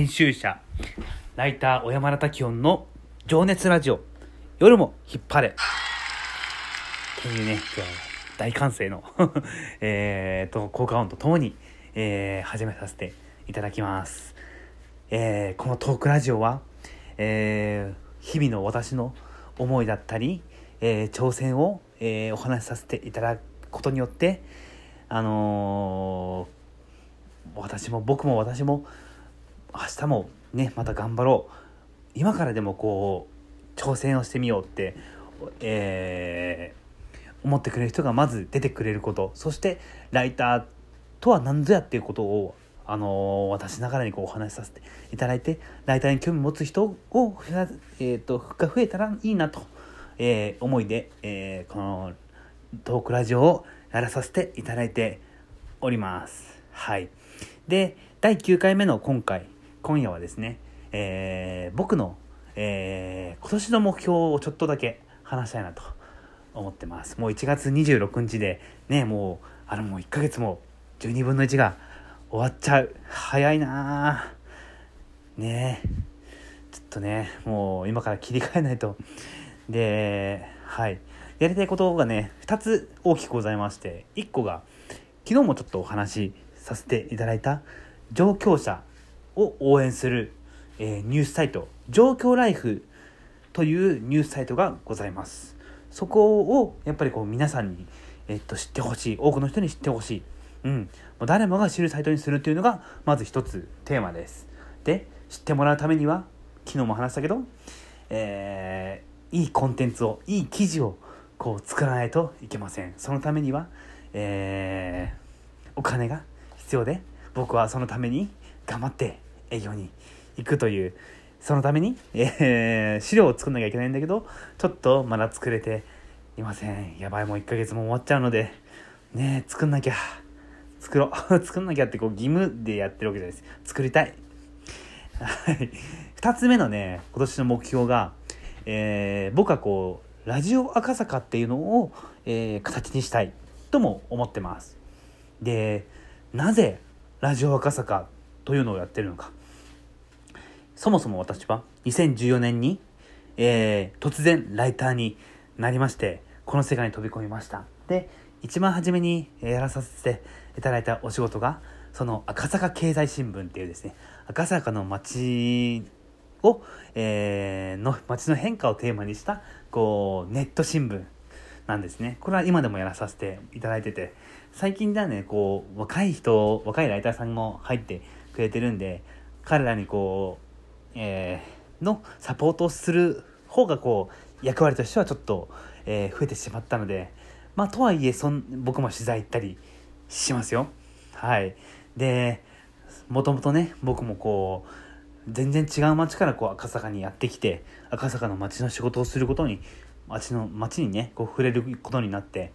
編集者ライター小山田滝音の情熱ラジオ。夜も引っ張れ。っていうね今日は大歓声の えーと効果音とともに、えー始めさせていただきます、えーこのトークラジオは、えー日々の私の思いだったり、えー挑戦を、えーお話しさせていただくことによってあのー私も僕も私も明日もねまた頑張ろう今からでもこう挑戦をしてみようって、えー思ってくれる人がまず出てくれることそしてライターとは何ぞやっていうことを、あのー私ながらにこうお話しさせていただいてライターに興味持つ人を、えー、とが増えたらいいなと、えー思いで、えーこのトークラジオをやらさせていただいております。はい。で、第9回目の今回、今夜はですね、えー僕の、えー今年の目標をちょっとだけ話したいなと思ってます。もう1月26日で、ね、もう、あのもう1ヶ月も12分の1が終わっちゃう。早いなぁ。ねえ。ちょっとね、もう今から切り替えないと。で、はい。やりたいことがね、2つ大きくございまして、1個が、昨日もちょっとお話しさせていただいた上京者を応援する、えニュースサイト上京ライフというニュースサイトがございます。そこをやっぱりこう皆さんに、えっと知ってほしい多くの人に知ってほしい、うん、もう誰もが知るサイトにするっていうのがまず一つテーマです。で知ってもらうためには昨日も話したけど、えーいいコンテンツをいい記事をこう作らないといけません。そのためには、えーお金が必要で僕はそのために頑張って営業に行くというそのために、えー資料を作んなきゃいけないんだけどちょっとまだ作れていません。やばいもう1ヶ月も終わっちゃうのでねえ作んなきゃ。作ろう。作んなきゃってこう義務でやってるわけじゃないです。作りたい。2つ目のね今年の目標が、えー僕はこうラジオ赤坂っていうのを、えー形にしたいとも思ってます。でなぜラジオ赤坂というのをやってるのか。そもそも私は2014年に、えー突然ライターになりましてこの世界に飛び込みました。で一番初めにやらさせていただいたお仕事がその赤坂経済新聞っていうですね赤坂の街を、えーの街の変化をテーマにしたこうネット新聞なんですね。これは今でもやらさせていただいてて最近ではねこう若い人若いライターさんも入ってくれてるんで彼らにこう、えーのサポートをする方がこう役割としてはちょっと、えー増えてしまったのでまあとはいえそん僕も取材行ったりしますよ。はい。でもともとね僕もこう全然違う町からこう赤坂にやってきて赤坂の町の仕事をすることに町の町にねこう触れることになって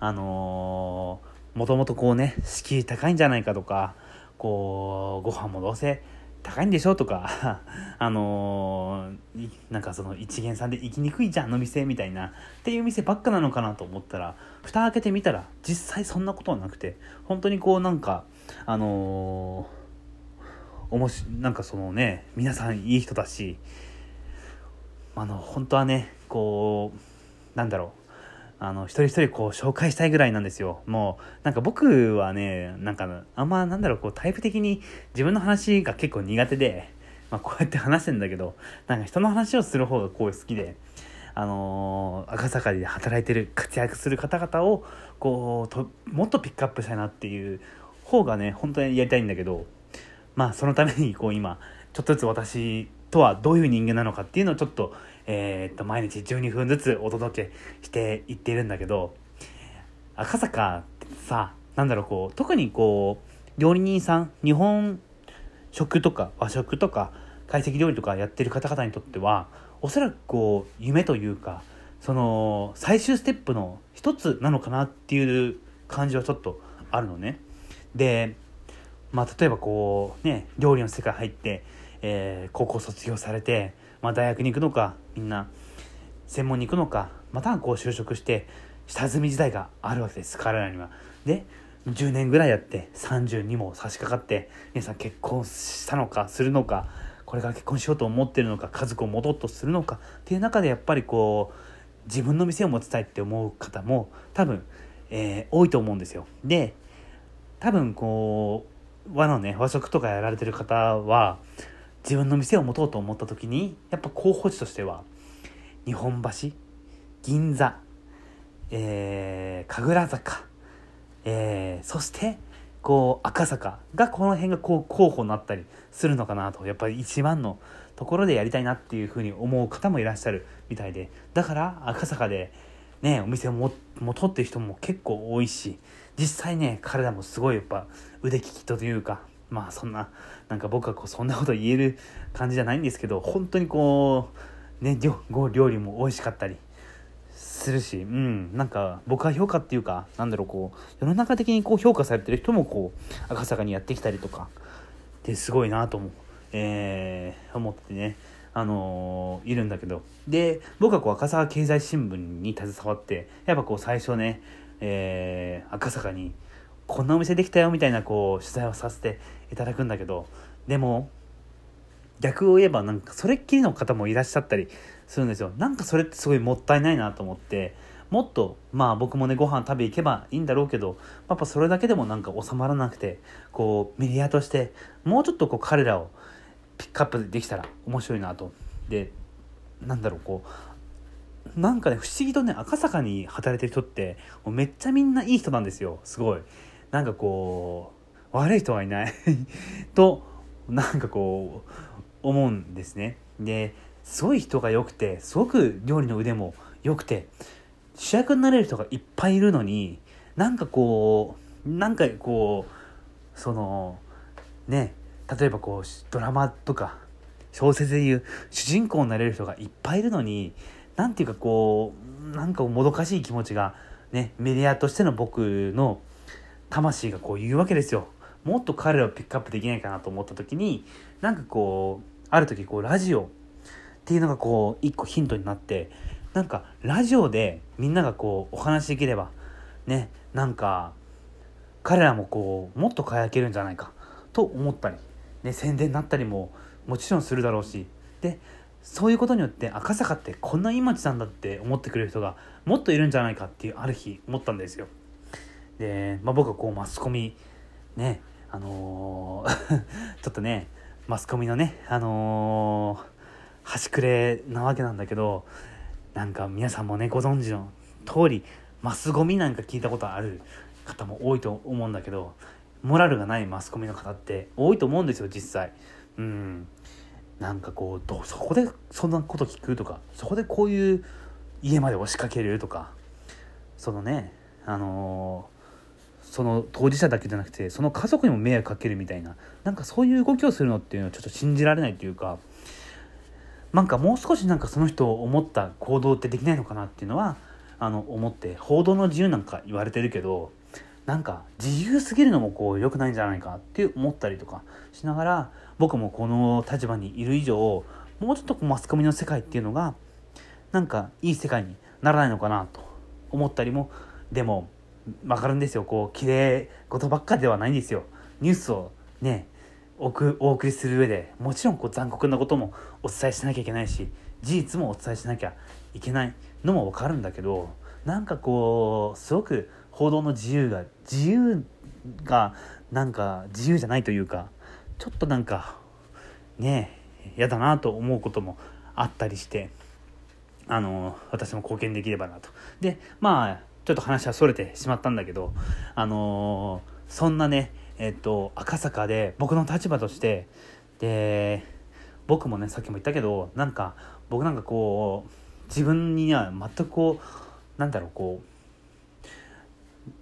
あのもともとこうね敷居高いんじゃないかとかこうご飯もどうせ高いんでしょとか あのーなんかその一元さんで行きにくいじゃんあの店みたいなっていう店ばっかなのかなと思ったら蓋開けてみたら実際そんなことはなくて本当にこうなんかあのーおもしなんかそのね皆さんいい人だしあの本当はねこうなんだろうあの一人一人こう紹介したいぐらいなんですよもうなんか僕はねなんかあんまなんだろうこうタイプ的に自分の話が結構苦手で、まあ、こうやって話してんだけどなんか人の話をする方がこう好きで。あのー赤坂で働いてる活躍する方々をこうともっとピックアップしたいなっていう方がね本当にやりたいんだけどまあそのためにこう今ちょっとずつ私とはどういう人間なのかっていうのをちょっと,、えーっと毎日12分ずつお届けしていってるんだけど赤坂ってさなんだろうこう特にこう料理人さん日本食とか和食とか懐石料理とかやってる方々にとってはおそらくこう夢というかその最終ステップの一つなのかなっていう感じはちょっとあるのね。でまあ、例えばこうね料理の世界入って、えー高校卒業されて、まあ、大学に行くのかみんな専門に行くのかまたこう就職して下積み時代があるわけです彼らには。で10年ぐらいやって30にも差し掛かって皆さん結婚したのかするのかこれから結婚しようと思ってるのか家族を戻っとするのかっていう中でやっぱりこう自分の店を持ちたいって思う方も多分、えー、多いと思うんですよ。で多分こう和のね和食とかやられてる方は自分の店を持とうと思った時にやっぱ候補地としては日本橋銀座、えー、神楽坂えー、そしてこう赤坂がこの辺がこう候補になったりするのかなとやっぱり一番のところでやりたいなっていうふうに思う方もいらっしゃるみたいでだから赤坂でねお店をももとってる人も結構多いし実際ね彼らもすごいやっぱ腕利きというかまあそんななんか僕はこうそんなこと言える感じじゃないんですけど本当にこうね料理も美味しかったりするし、うん、なんか僕は評価っていうかなんだろうこう世の中的にこう評価されてる人もこう赤坂にやってきたりとかですごいなと思う、えー、思ってね。あのー、いるんだけど。で僕はこう赤坂経済新聞に携わってやっぱこう最初ね、えー、赤坂にこんなお店できたよみたいなこう取材をさせていただくんだけどでも逆を言えばなんかそれっきりの方もいらっしゃったりするんですよ。なんかそれってすごいもったいないなと思ってもっとまあ僕もねご飯食べ行けばいいんだろうけどやっぱそれだけでもなんか収まらなくてこうメディアとしてもうちょっとこう彼らをピックアップできたら面白いなと。でなんだろうこうなんかね不思議とね赤坂に働いてる人ってめっちゃみんないい人なんですよ。すごい。なんかこう悪い人はいない。となんかこう思うんですね。ですごい人が良くてすごく料理の腕も良くて主役になれる人がいっぱいいるのになんかこうなんかこうそのね例えばこうドラマとか小説でいう主人公になれる人がいっぱいいるのになんていうかこうなんかもどかしい気持ちがねメディアとしての僕の魂がこう言うわけですよ。もっと彼らをピックアップできないかなと思った時になんかこうある時こうラジオっていうのがこう一個ヒントになってなんかラジオでみんながこうお話しできればねなんか彼らもこうもっと輝けるんじゃないかと思ったり、ね、宣伝になったりももちろんするだろうしでそういうことによって赤坂ってこんないい街なんだって思ってくれる人がもっといるんじゃないかっていうある日思ったんですよ。で、まあ、僕はこうマスコミねあのー ちょっとねマスコミのねあのー、端くれなわけなんだけどなんか皆さんもねご存知の通りマスゴミなんか聞いたことある方も多いと思うんだけどモラルがないマスコミの方って多いと思うんですよ実際。うん。なんかこうどそこでそんなこと聞くとかそこでこういう家まで押しかけるとかそのねあのその当事者だけじゃなくてその家族にも迷惑かけるみたいななんかそういう動きをするのっていうのはちょっと信じられないというかなんかもう少しなんかその人を思った行動ってできないのかなっていうのはあの思って報道の自由なんか言われてるけどなんか自由すぎるのもこう良くないんじゃないかって思ったりとかしながら僕もこの立場にいる以上もうちょっとマスコミの世界っていうのがなんかいい世界にならないのかなと思ったりもでも分かるんですよ。こう綺麗事ばっかではないんですよ。ニュースをねお送りする上で。もちろんこう残酷なこともお伝えしなきゃいけないし事実もお伝えしなきゃいけないのも分かるんだけどなんかこうすごく報道の自由が自由がなんか自由じゃないというかちょっとなんかねえ嫌だなと思うこともあったりしてあの私も貢献できればなと。でまあちょっと話はそれてしまったんだけど、あのー、そんなね、えっと、赤坂で僕の立場として、で、僕もね、さっきも言ったけど、なんか、僕なんかこう、自分には全くこう、なんだろう、こう、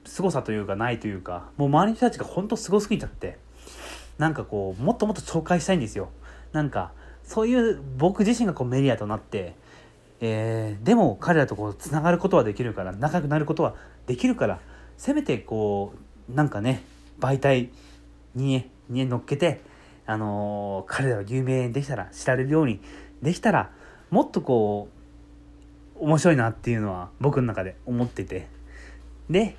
凄さというかないというか、もう周りの人たちが本当すごすぎちゃって、なんかこう、もっともっと紹介したいんですよ。なんか、そういう僕自身がこうメディアとなって、えー、でも彼らとこうつながることはできるから仲良くなることはできるからせめてこうなんかね媒体にに乗っけて、あのー、彼らを有名にできたら知られるようにできたらもっとこう面白いなっていうのは僕の中で思っててで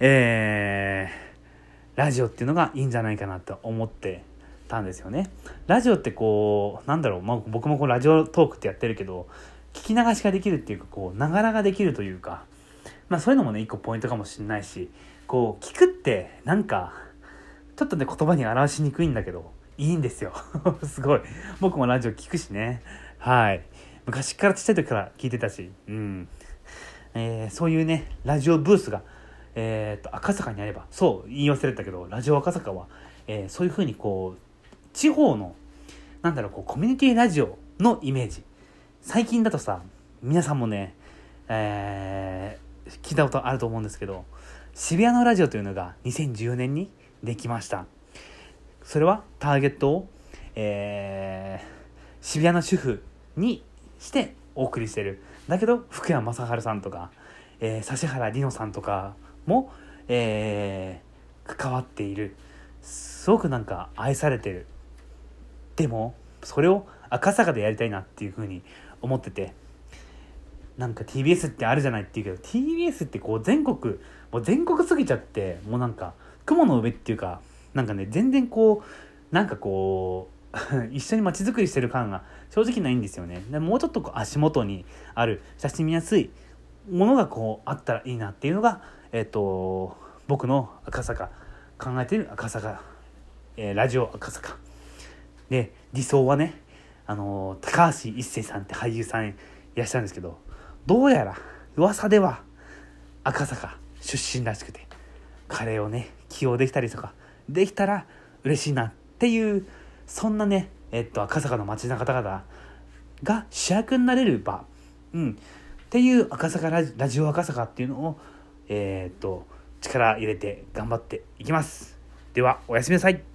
えーラジオっていうのがいいんじゃないかなと思ってたんですよね。ラジオってこうなんだろう、まあ、僕もこうラジオトークってやってるけど聞き流しができるっていうかこうながらができるというか、まあ、そういうのもね一個ポイントかもしれないしこう聞くってなんかちょっとね言葉に表しにくいんだけどいいんですよ。すごい。僕もラジオ聞くしね。はい。昔からちっちゃい時から聞いてたしうん。えー、そういうねラジオブースがえーと、赤坂にあればそう言い忘れたけどラジオ赤坂は、えー、そういうふうにこう地方のなんだろうこうコミュニティラジオのイメージ。最近だとさ皆さんもね、えー、聞いたことあると思うんですけど渋谷のラジオというのが2014年にできました。それはターゲットを、えー、渋谷の主婦にしてお送りしてる。だけど福山雅治さんとか、えー、指原莉乃さんとかも、えー、関わっている。すごくなんか愛されてる。でもそれを赤坂でやりたいなっていうふうに思っててなんか TBS ってあるじゃないっていうけど TBS ってこう全国もう全国すぎちゃってもうなんか雲の上っていうかなんかね全然こうなんかこう 一緒に街づくりしてる感が正直ないんですよね。でもうちょっとこう足元にある写真見やすいものがこうあったらいいなっていうのがえっ、ー、と僕の赤坂考えてる赤坂、えー、ラジオ赤坂。で理想はねあの高橋一生さんって俳優さんいらっしゃるんですけどどうやら噂では赤坂出身らしくてカレーをね起用できたりとかできたら嬉しいなっていうそんなねえっと赤坂の街の方々が主役になれる場、うん、っていう赤坂ラジラジオ赤坂っていうのをえー、っと力入れて頑張っていきます。ではおやすみなさい。